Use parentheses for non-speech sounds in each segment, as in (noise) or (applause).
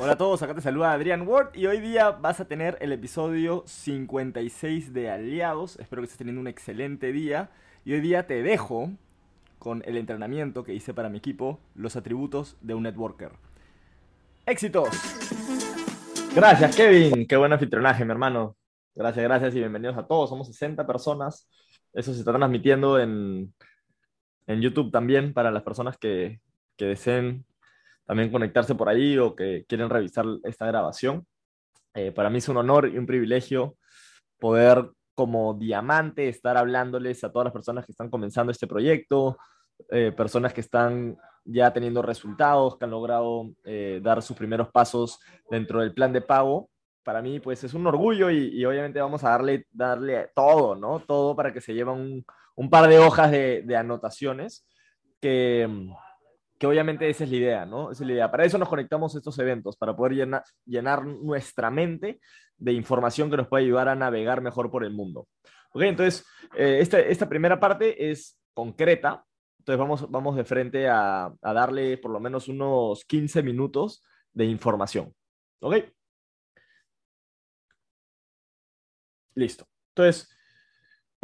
Hola a todos, acá te saluda Adrián Ward y hoy día vas a tener el episodio 56 de Aliados. Espero que estés teniendo un excelente día y hoy día te dejo con el entrenamiento que hice para mi equipo, los atributos de un networker. ¡Éxitos! Gracias, Kevin. Qué buen anfitrionaje, mi hermano. Gracias, gracias y bienvenidos a todos. Somos 60 personas. Eso se está transmitiendo en, en YouTube también para las personas que, que deseen también conectarse por ahí o que quieren revisar esta grabación. Eh, para mí es un honor y un privilegio poder como diamante estar hablándoles a todas las personas que están comenzando este proyecto, eh, personas que están ya teniendo resultados, que han logrado eh, dar sus primeros pasos dentro del plan de pago. Para mí, pues es un orgullo y, obviamente vamos a darle, darle todo, ¿no? Todo para que se lleven un, par de hojas de anotaciones que, obviamente esa es la idea, ¿no? Esa es la idea. Para eso nos conectamos estos eventos, para poder llenar, llenar nuestra mente de información que nos puede ayudar a navegar mejor por el mundo. Ok, entonces, eh, esta, esta, primera parte es concreta, entonces vamos, vamos de frente a, a, darle por lo menos unos 15 minutos de información. ¿Ok? Listo. Entonces,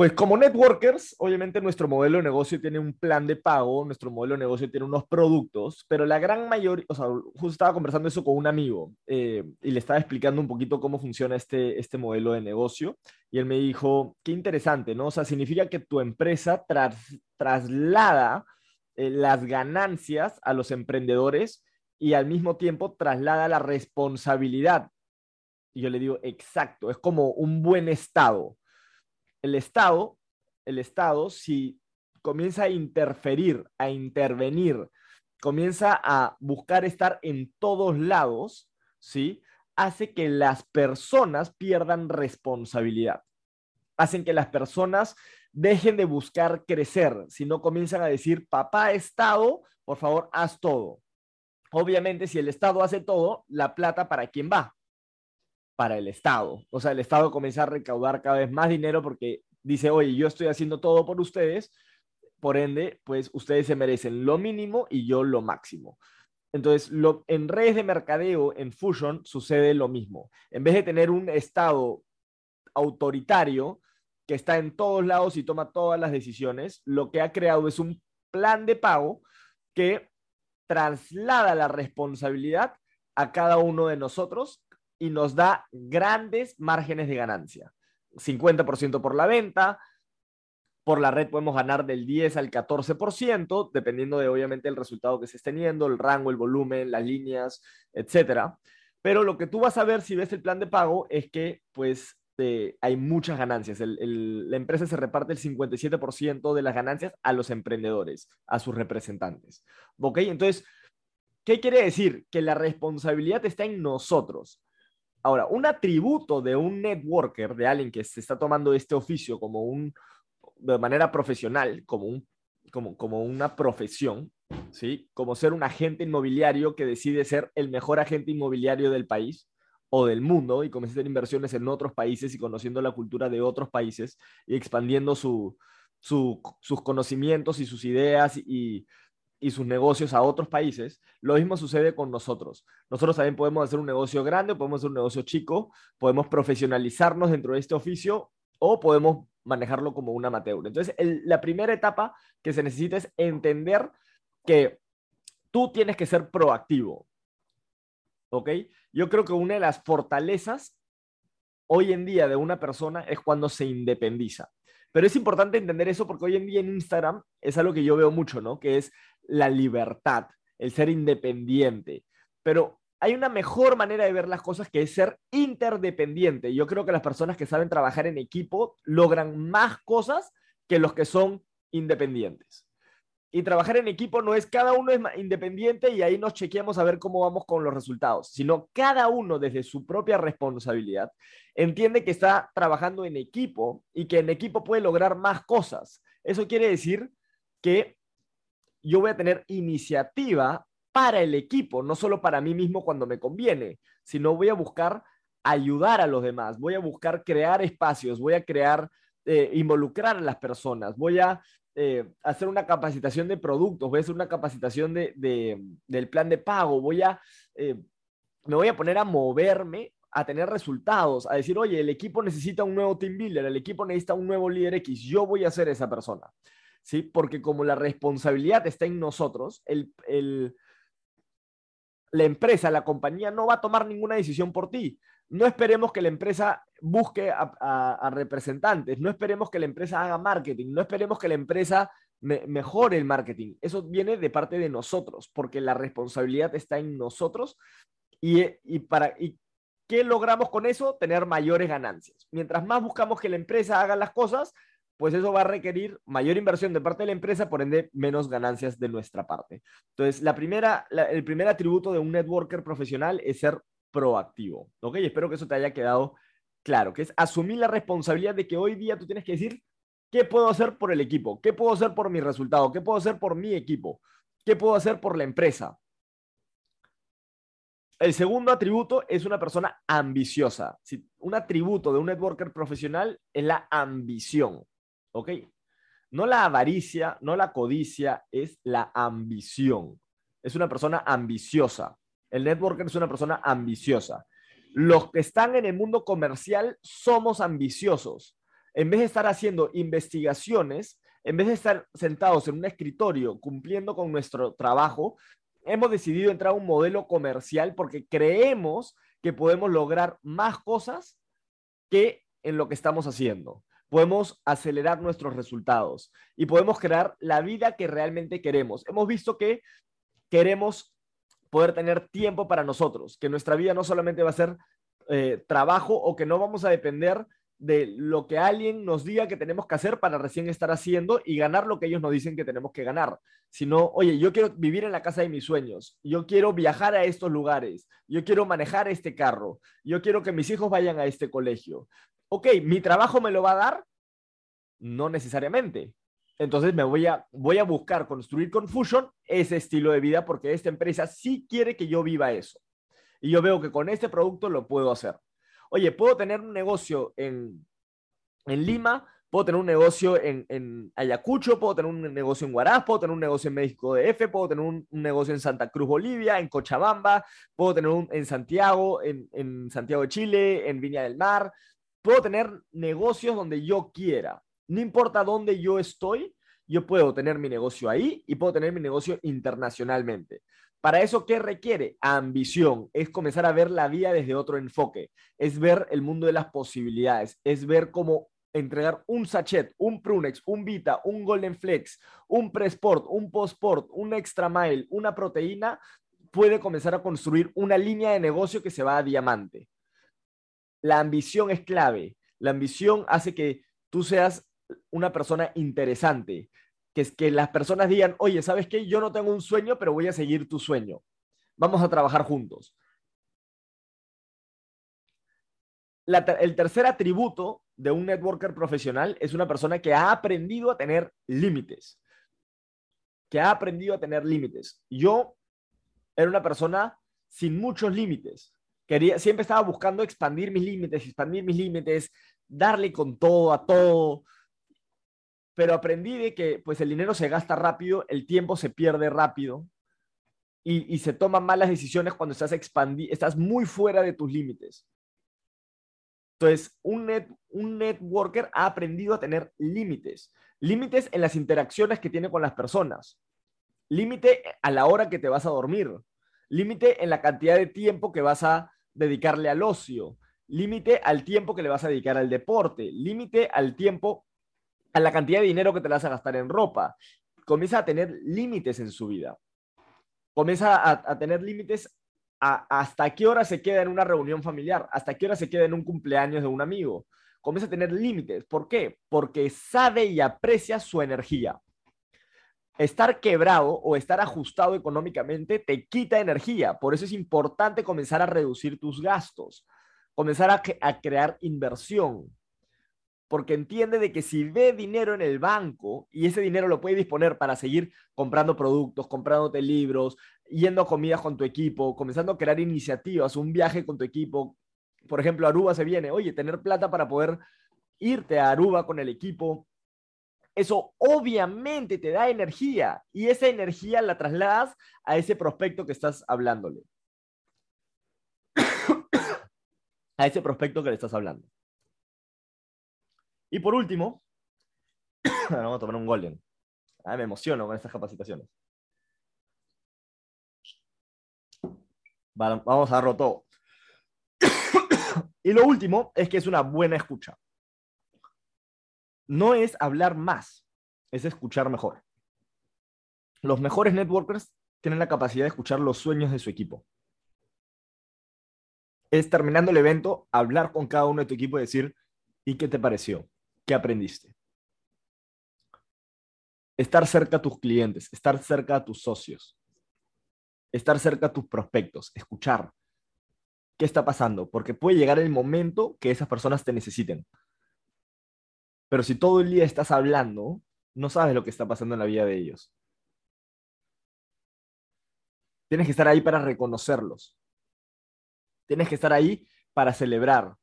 pues como networkers, obviamente nuestro modelo de negocio tiene un plan de pago, nuestro modelo de negocio tiene unos productos, pero la gran mayoría, o sea, justo estaba conversando eso con un amigo eh, y le estaba explicando un poquito cómo funciona este, este modelo de negocio y él me dijo, qué interesante, ¿no? O sea, significa que tu empresa tras, traslada eh, las ganancias a los emprendedores y al mismo tiempo traslada la responsabilidad. Y yo le digo, exacto, es como un buen estado el Estado, el Estado, si comienza a interferir, a intervenir, comienza a buscar estar en todos lados, ¿sí? Hace que las personas pierdan responsabilidad. Hacen que las personas dejen de buscar crecer, si no comienzan a decir, papá Estado, por favor, haz todo. Obviamente, si el Estado hace todo, la plata para quién va? Para el Estado. O sea, el Estado comienza a recaudar cada vez más dinero porque dice, oye, yo estoy haciendo todo por ustedes, por ende, pues ustedes se merecen lo mínimo y yo lo máximo. Entonces, lo, en redes de mercadeo, en Fusion, sucede lo mismo. En vez de tener un Estado autoritario que está en todos lados y toma todas las decisiones, lo que ha creado es un plan de pago que traslada la responsabilidad a cada uno de nosotros y nos da grandes márgenes de ganancia. 50% por la venta, por la red podemos ganar del 10 al 14%, dependiendo de obviamente el resultado que estés teniendo, el rango, el volumen, las líneas, etcétera. Pero lo que tú vas a ver si ves el plan de pago es que pues eh, hay muchas ganancias. El, el, la empresa se reparte el 57% de las ganancias a los emprendedores, a sus representantes. ¿Ok? Entonces, ¿qué quiere decir? Que la responsabilidad está en nosotros. Ahora, un atributo de un networker, de alguien que se está tomando este oficio como un, de manera profesional, como, un, como, como una profesión, ¿sí? Como ser un agente inmobiliario que decide ser el mejor agente inmobiliario del país o del mundo y comienza a hacer inversiones en otros países y conociendo la cultura de otros países y expandiendo su, su, sus conocimientos y sus ideas y y sus negocios a otros países, lo mismo sucede con nosotros. Nosotros también podemos hacer un negocio grande, podemos hacer un negocio chico, podemos profesionalizarnos dentro de este oficio o podemos manejarlo como un amateur. Entonces, el, la primera etapa que se necesita es entender que tú tienes que ser proactivo. ¿Ok? Yo creo que una de las fortalezas hoy en día de una persona es cuando se independiza. Pero es importante entender eso porque hoy en día en Instagram es algo que yo veo mucho, ¿no? Que es la libertad, el ser independiente. Pero hay una mejor manera de ver las cosas que es ser interdependiente. Yo creo que las personas que saben trabajar en equipo logran más cosas que los que son independientes. Y trabajar en equipo no es cada uno es independiente y ahí nos chequeamos a ver cómo vamos con los resultados, sino cada uno desde su propia responsabilidad entiende que está trabajando en equipo y que en equipo puede lograr más cosas. Eso quiere decir que yo voy a tener iniciativa para el equipo, no solo para mí mismo cuando me conviene, sino voy a buscar ayudar a los demás, voy a buscar crear espacios, voy a crear, eh, involucrar a las personas, voy a eh, hacer una capacitación de productos, voy a hacer una capacitación de, de, del plan de pago, voy a eh, me voy a poner a moverme, a tener resultados, a decir, oye, el equipo necesita un nuevo team builder, el equipo necesita un nuevo líder X, yo voy a ser esa persona. ¿Sí? Porque como la responsabilidad está en nosotros, el, el, la empresa, la compañía no va a tomar ninguna decisión por ti. No esperemos que la empresa busque a, representantes, no esperemos que la empresa haga marketing, no esperemos que la empresa mejore el marketing. Eso viene de parte de nosotros, porque la responsabilidad está en nosotros. Y, y para, y ¿qué logramos con eso? Tener mayores ganancias. Mientras más buscamos que la empresa haga las cosas, pues eso va a requerir mayor inversión de parte de la empresa, por ende, menos ganancias de nuestra parte. Entonces, la primera, el primer atributo de un networker profesional es ser proactivo. ¿Ok? Espero que eso te haya quedado claro, que es asumir la responsabilidad de que hoy día tú tienes que decir, ¿qué puedo hacer por el equipo? ¿Qué puedo hacer por mi resultado? ¿Qué puedo hacer por mi equipo? ¿Qué puedo hacer por la empresa? El segundo atributo es una persona ambiciosa. Un atributo de un networker profesional es la ambición. ¿Ok? No la avaricia, no la codicia, es la ambición. Es una persona ambiciosa. El networker es una persona ambiciosa. Los que están en el mundo comercial somos ambiciosos. En vez de estar haciendo investigaciones, en vez de estar sentados en un escritorio cumpliendo con nuestro trabajo, hemos decidido entrar a un modelo comercial porque creemos que podemos lograr más cosas que en lo que estamos haciendo podemos acelerar nuestros resultados y podemos crear la vida que realmente queremos. Hemos visto que queremos poder tener tiempo para nosotros, que nuestra vida no solamente va a ser eh, trabajo o que no vamos a depender de lo que alguien nos diga que tenemos que hacer para recién estar haciendo y ganar lo que ellos nos dicen que tenemos que ganar, sino, oye, yo quiero vivir en la casa de mis sueños, yo quiero viajar a estos lugares, yo quiero manejar este carro, yo quiero que mis hijos vayan a este colegio, ok, ¿mi trabajo me lo va a dar? No necesariamente. Entonces me voy a, voy a buscar construir con Fusion ese estilo de vida porque esta empresa sí quiere que yo viva eso. Y yo veo que con este producto lo puedo hacer. Oye, puedo tener un negocio en, en Lima, puedo tener un negocio en, en, Ayacucho, puedo tener un negocio en Huaraz, puedo tener un negocio en México de F, puedo tener un, negocio en Santa Cruz, Bolivia, en Cochabamba, puedo tener un en Santiago, en, en Santiago de Chile, en Viña del Mar, puedo tener negocios donde yo quiera. No importa dónde yo estoy, yo puedo tener mi negocio ahí y puedo tener mi negocio internacionalmente. Para eso, ¿qué requiere? Ambición. Es comenzar a ver la vida desde otro enfoque. Es ver el mundo de las posibilidades. Es ver cómo entregar un sachet, un Prunex, un Vita, un Golden Flex, un Presport, un Postport, un Extra Mile, una proteína, puede comenzar a construir una línea de negocio que se va a diamante la ambición es clave. La ambición hace que tú seas una persona interesante, que es que las personas digan, oye, ¿sabes qué? Yo no tengo un sueño, pero voy a seguir tu sueño. Vamos a trabajar juntos. el tercer atributo de un networker profesional es una persona que ha aprendido a tener límites. Que ha aprendido a tener límites. Yo era una persona sin muchos límites siempre estaba buscando expandir mis límites, expandir mis límites, darle con todo a todo. Pero aprendí de que pues el dinero se gasta rápido, el tiempo se pierde rápido y, se toman malas decisiones cuando estás expandi estás muy fuera de tus límites. Entonces, un, net, un networker ha aprendido a tener límites. Límites en las interacciones que tiene con las personas. Límite a la hora que te vas a dormir. Límite en la cantidad de tiempo que vas a dedicarle al ocio, límite al tiempo que le vas a dedicar al deporte, límite al tiempo, a la cantidad de dinero que te vas a gastar en ropa. Comienza a tener límites en su vida. Comienza a, tener límites hasta qué hora se queda en una reunión familiar, hasta qué hora se queda en un cumpleaños de un amigo. Comienza a tener límites. ¿Por qué? Porque sabe y aprecia su energía estar quebrado o estar ajustado económicamente te quita energía. Por eso es importante comenzar a reducir tus gastos, comenzar a, crear inversión. Porque entiende de que si ve dinero en el banco y ese dinero lo puede disponer para seguir comprando productos, comprándote libros, yendo a comidas con tu equipo, comenzando a crear iniciativas, un viaje con tu equipo. Por ejemplo, Aruba se viene, oye, tener plata para poder irte a Aruba con el equipo, eso obviamente te da energía y esa energía la trasladas a ese prospecto que estás hablándole. (coughs) a ese prospecto que le estás hablando. Y por último, (coughs) vamos a tomar un golden. Ah, me emociono con estas capacitaciones. Vamos a darlo todo. (coughs) y lo último es que es una buena escucha. No es hablar más, es escuchar mejor. Los mejores networkers tienen la capacidad de escuchar los sueños de su equipo. Es terminando el evento, hablar con cada uno de tu equipo y decir, ¿y qué te pareció? ¿Qué aprendiste? Estar cerca a tus clientes, estar cerca a tus socios, estar cerca a tus prospectos, escuchar qué está pasando, porque puede llegar el momento que esas personas te necesiten. Pero si todo el día estás hablando, no sabes lo que está pasando en la vida de ellos. Tienes que estar ahí para reconocerlos. Tienes que estar ahí para celebrar.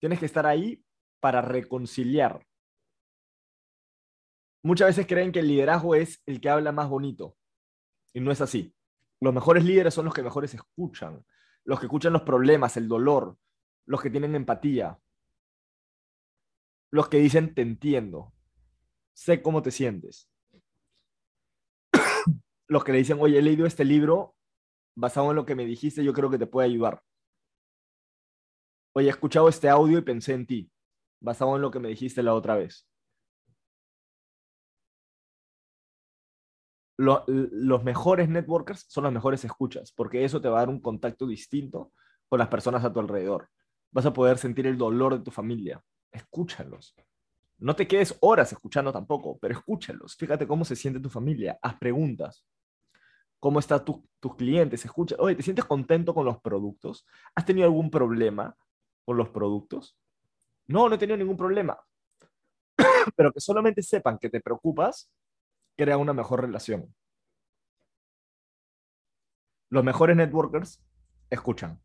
Tienes que estar ahí para reconciliar. Muchas veces creen que el liderazgo es el que habla más bonito. Y no es así. Los mejores líderes son los que mejores escuchan. Los que escuchan los problemas, el dolor. Los que tienen empatía. Los que dicen, te entiendo. Sé cómo te sientes (coughs) los que le dicen, oye, he leído este libro, basado en lo que me dijiste, yo creo que te puede ayudar. Oye, he escuchado este audio y pensé en ti, basado en lo que me dijiste la otra vez. los mejores networkers son los mejores escuchas, porque eso te va a dar un contacto distinto con las personas a tu alrededor. Vas a poder sentir el dolor de tu familia. Escúchalos. No te quedes horas escuchando tampoco, pero escúchalos. Fíjate cómo se siente tu familia. Haz preguntas cómo están tus clientes, escucha, oye, ¿te sientes contento con los productos? ¿Has tenido algún problema con los productos? No, no he tenido ningún problema. (coughs) Pero que solamente sepan que te preocupas, crea una mejor relación. Los mejores networkers escuchan.